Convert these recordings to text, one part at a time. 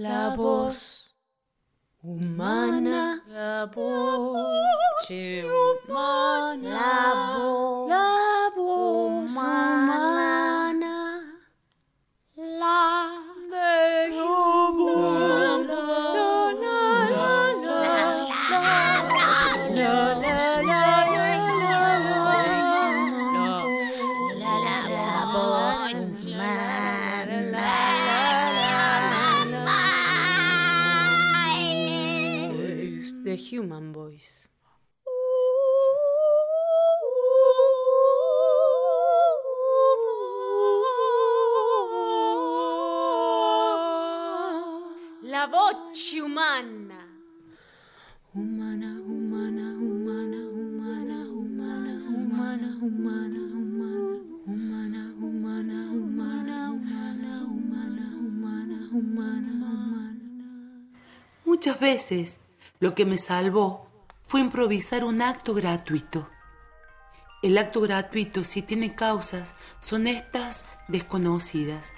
la voz humana, la voz humana, la voz, Human Voice. La voce umana. Umana, umana, umana, umana, umana, umana, umana, umana, umana, humana, humana, humana, humana, humana, humana, humana. Muchas veces lo que me salvó fue improvisar un acto gratuito. El acto gratuito, si tiene causas, son estas desconocidas.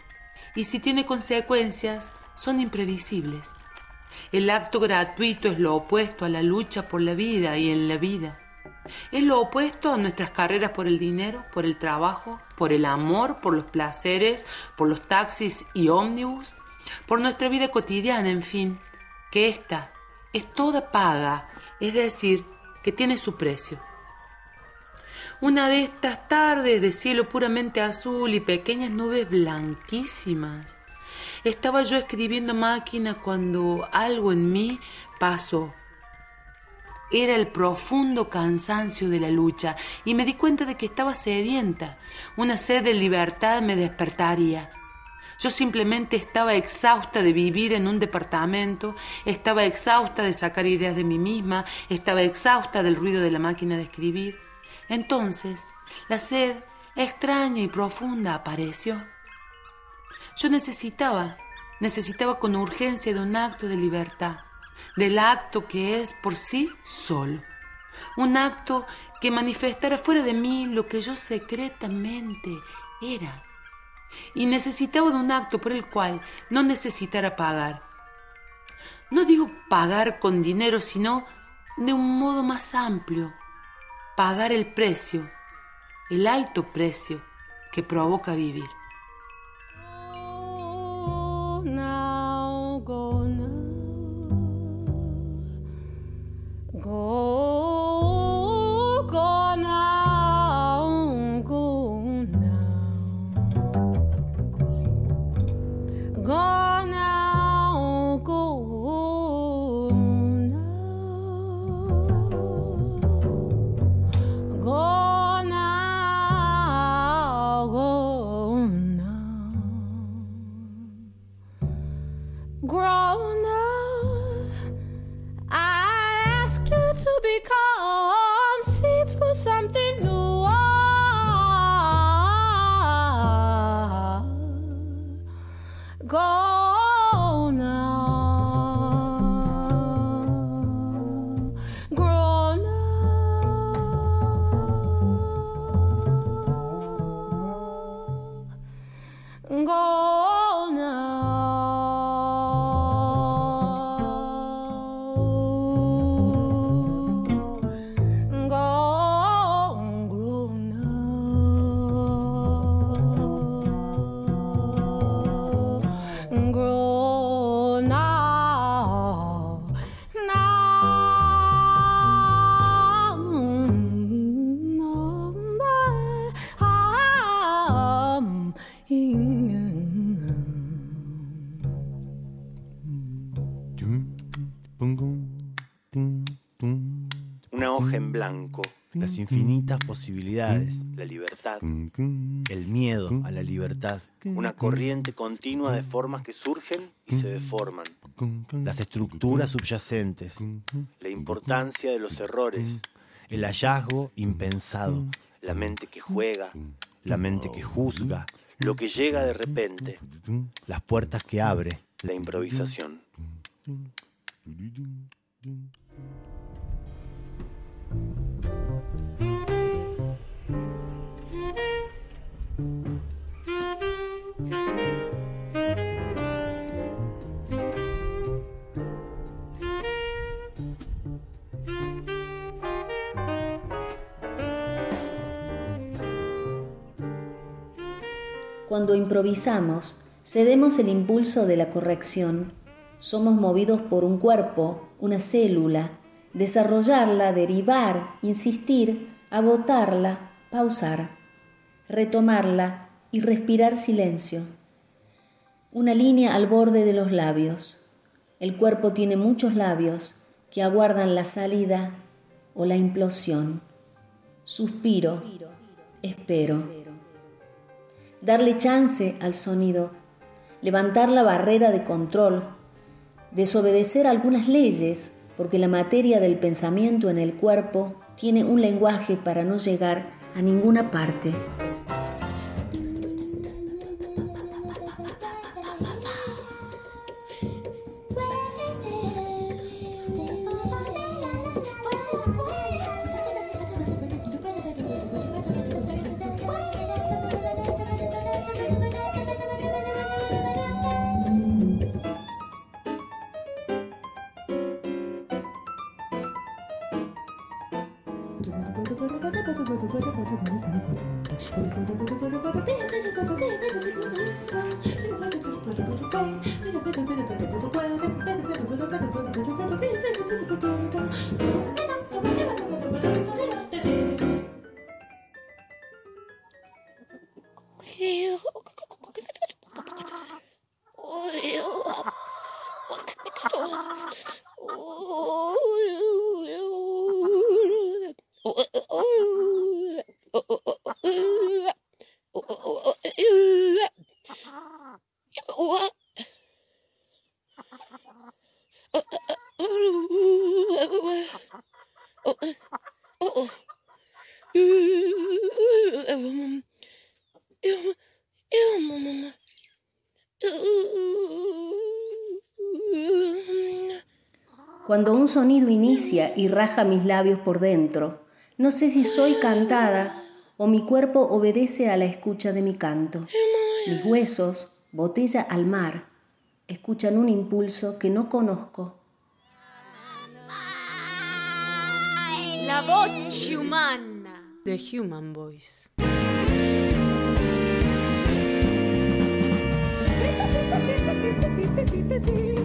Y si tiene consecuencias, son imprevisibles. El acto gratuito es lo opuesto a la lucha por la vida y en la vida. Es lo opuesto a nuestras carreras por el dinero, por el trabajo, por el amor, por los placeres, por los taxis y ómnibus, por nuestra vida cotidiana, en fin, que esta es toda paga, es decir, que tiene su precio. Una de estas tardes de cielo puramente azul y pequeñas nubes blanquísimas. Estaba yo escribiendo máquina cuando algo en mí pasó. Era el profundo cansancio de la lucha y me di cuenta de que estaba sedienta. Una sed de libertad me despertaría. Yo simplemente estaba exhausta de vivir en un departamento, estaba exhausta de sacar ideas de mí misma, estaba exhausta del ruido de la máquina de escribir. Entonces, la sed extraña y profunda apareció. Yo necesitaba, necesitaba con urgencia de un acto de libertad, del acto que es por sí solo, un acto que manifestara fuera de mí lo que yo secretamente era. Y necesitaba de un acto por el cual no necesitara pagar. No digo pagar con dinero, sino de un modo más amplio, pagar el precio, el alto precio que provoca vivir. Something new. Las infinitas posibilidades, la libertad, el miedo a la libertad, una corriente continua de formas que surgen y se deforman, las estructuras subyacentes, la importancia de los errores, el hallazgo impensado, la mente que juega, la mente que juzga, lo que llega de repente, las puertas que abre, la improvisación. Cuando improvisamos, cedemos el impulso de la corrección. Somos movidos por un cuerpo, una célula. Desarrollarla, derivar, insistir, agotarla, pausar, retomarla y respirar silencio. Una línea al borde de los labios. El cuerpo tiene muchos labios que aguardan la salida o la implosión. Suspiro, espero darle chance al sonido, levantar la barrera de control, desobedecer algunas leyes, porque la materia del pensamiento en el cuerpo tiene un lenguaje para no llegar a ninguna parte. Bye. Cuando un sonido inicia y raja mis labios por dentro, no sé si soy cantada o mi cuerpo obedece a la escucha de mi canto. Mis huesos, botella al mar, escuchan un impulso que no conozco. La voce umana. The Human Voice.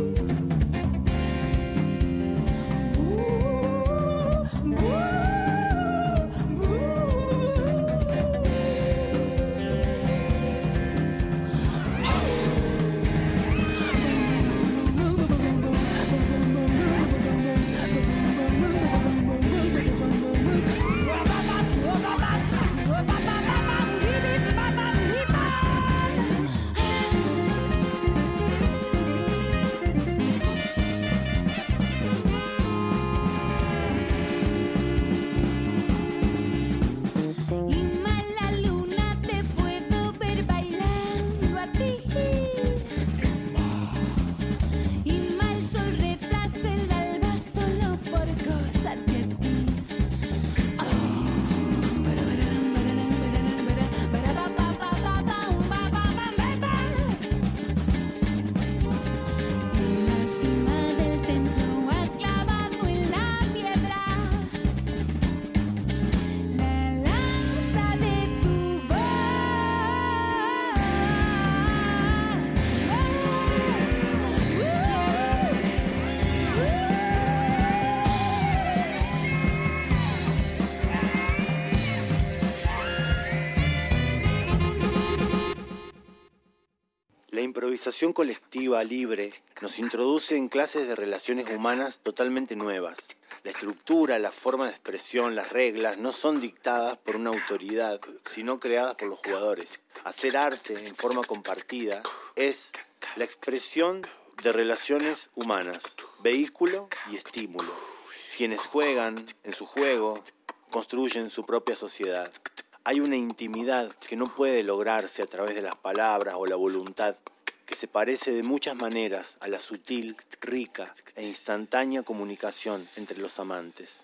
Improvisación colectiva libre nos introduce en clases de relaciones humanas totalmente nuevas. La estructura, la forma de expresión, las reglas no son dictadas por una autoridad, sino creadas por los jugadores. Hacer arte en forma compartida es la expresión de relaciones humanas, vehículo y estímulo. Quienes juegan en su juego construyen su propia sociedad. Hay una intimidad que no puede lograrse a través de las palabras o la voluntad, que se parece de muchas maneras a la sutil, rica e instantánea comunicación entre los amantes.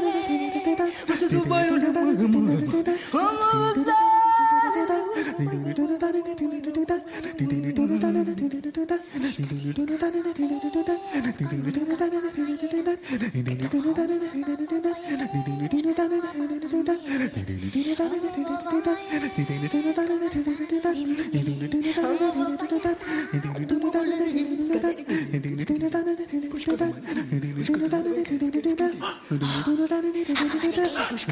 você só vai olhar. Vamos Você,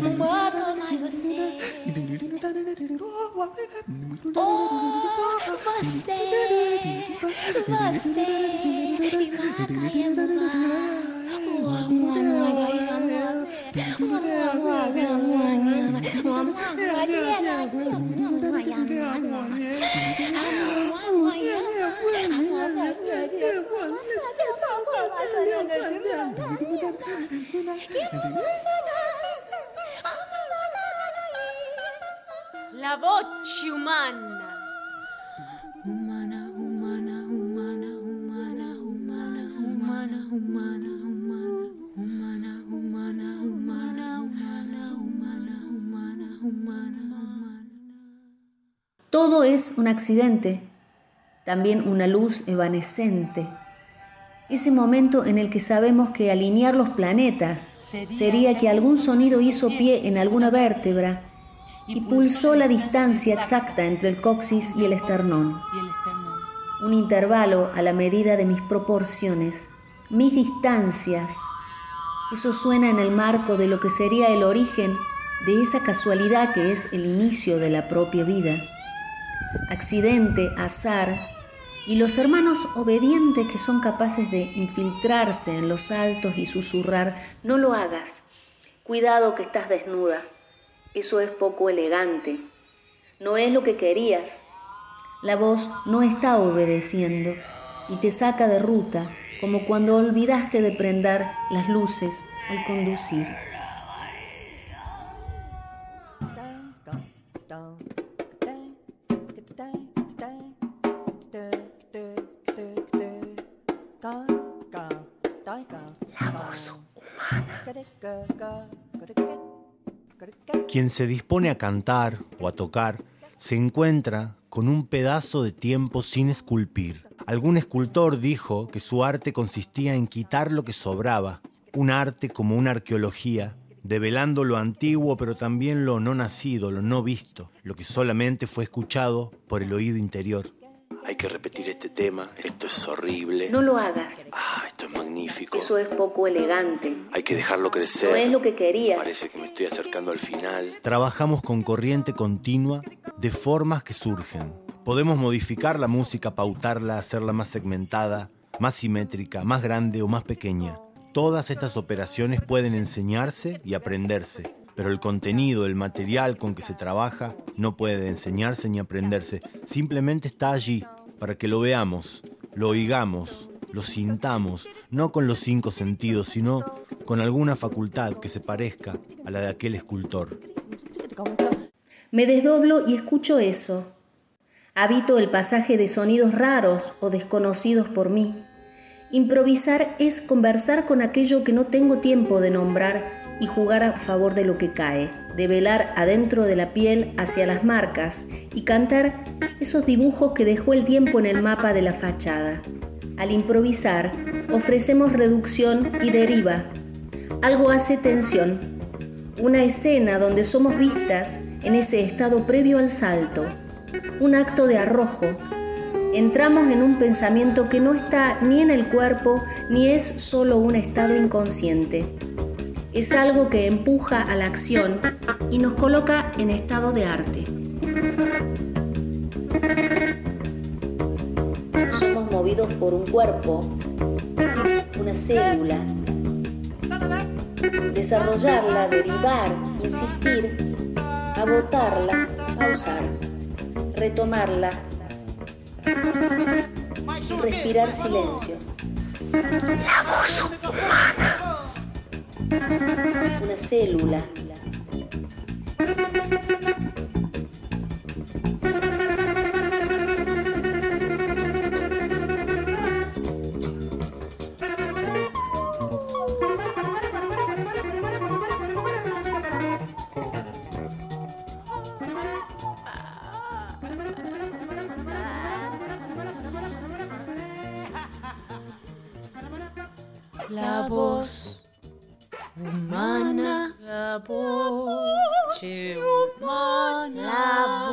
não aguento mais você. Oh, você, você, Imagayama, oh, Imagayama, Imagayama. La voce umana. Es un accidente, también una luz evanescente. Ese momento en el que sabemos que alinear los planetas sería que algún sonido hizo pie en alguna vértebra y pulsó la distancia exacta entre el coxis y el esternón. Y el esternón. Un intervalo a la medida de mis proporciones, mis distancias. Eso suena en el marco de lo que sería el origen de esa casualidad que es el inicio de la propia vida. Accidente, azar, y los hermanos obedientes que son capaces de infiltrarse en los altos y susurrar, no lo hagas, cuidado que estás desnuda, eso es poco elegante, no es lo que querías. La voz no está obedeciendo y te saca de ruta como cuando olvidaste de prender las luces al conducir. Quien se dispone a cantar o a tocar se encuentra con un pedazo de tiempo sin esculpir. Algún escultor dijo que su arte consistía en quitar lo que sobraba, un arte como una arqueología, develando lo antiguo pero también lo no nacido, lo no visto, lo que solamente fue escuchado por el oído interior. Hay que repetir este tema, esto es horrible. No lo hagas, Ah, esto es magnífico. eso es poco elegante, Hay que dejarlo crecer. no es lo que querías. Parece que me estoy acercando al final. Trabajamos con corriente continua de formas que surgen. Podemos modificar la música, pautarla, hacerla más segmentada, más simétrica, más grande o más pequeña. Todas estas operaciones pueden enseñarse y aprenderse, pero el contenido, el material con que se trabaja, no puede enseñarse ni aprenderse. Simplemente está allí para que lo veamos, lo oigamos, lo sintamos, no con los cinco sentidos, sino con alguna facultad que se parezca a la de aquel escultor. Me desdoblo y escucho eso. Habito el pasaje de sonidos raros o desconocidos por mí. Improvisar es conversar con aquello que no tengo tiempo de nombrar y jugar a favor de lo que cae, de velar adentro de la piel hacia las marcas y cantar esos dibujos que dejó el tiempo en el mapa de la fachada. Al improvisar, ofrecemos reducción y deriva. Algo hace tensión, una escena donde somos vistas en ese estado previo al salto, un acto de arrojo. Entramos en un pensamiento que no está ni en el cuerpo ni es solo un estado inconsciente. Es algo que empuja a la acción y nos coloca en estado de arte. Somos movidos por un cuerpo, una célula. Desarrollarla, derivar, insistir, agotarla, pausar, retomarla y respirar silencio. La voz humana. Una célula. La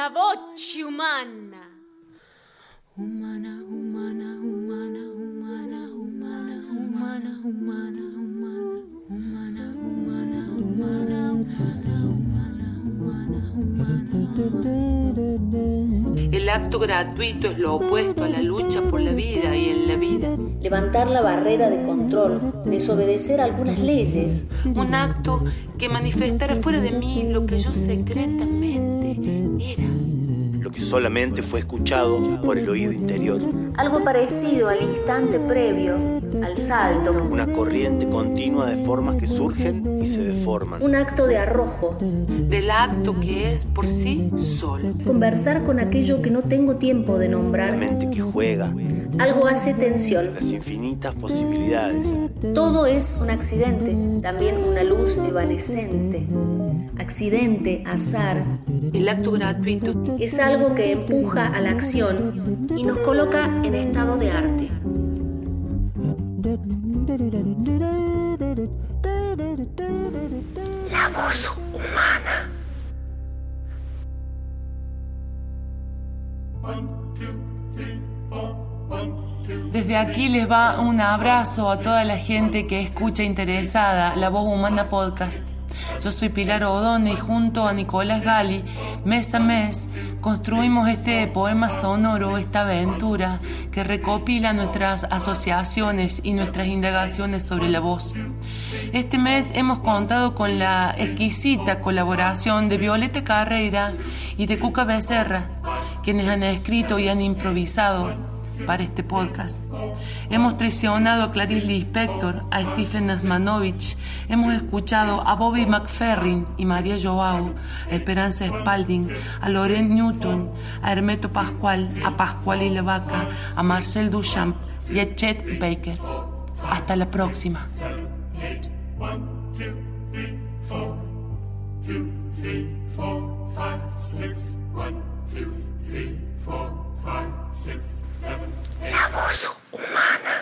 La voce umana. Umana, umana, umana, umana, umana, umana, umana, umana, umana, umana, umana, El acto gratuito es lo opuesto a la lucha por la vida y en la vida. Levantar la barrera de control, desobedecer algunas leyes, Un acto que manifestara fuera de mí lo que yo secretamente era. Lo que solamente fue escuchado por el oído interior. algo parecido al instante previo, al salto, Una corriente continua de formas que surgen y se deforman. un acto de arrojo, Del acto que es por sí solo. conversar con aquello que no tengo tiempo de La nombrar, mente que juega, algo hace tensión. las infinitas posibilidades. Todo es un accidente, también una luz evanescente. Accidente, azar, El acto gratuito es algo que empuja a la acción y nos coloca en estado de arte. La voz humana. Desde aquí les va un abrazo a toda la gente que escucha interesada La Voz Humana Podcast. Yo soy Pilar Odone y junto a Nicolás Gali, mes a mes, construimos este poema sonoro, esta aventura que recopila nuestras asociaciones y nuestras indagaciones sobre la voz. Este mes hemos contado con la exquisita colaboración de Violeta Carreira y de Cuca Becerra, quienes han escrito y han improvisado para este podcast. Hemos traicionado a Clarice Lispector, a Stephen Asmanovich, hemos escuchado a Bobby McFerrin y María Joao, a Esperanza Spalding, a Loren Newton, a Hermeto Pascual, a Pascual y la Vaca, a Marcel Duchamp y a Chet Baker. Hasta la próxima. La voz humana.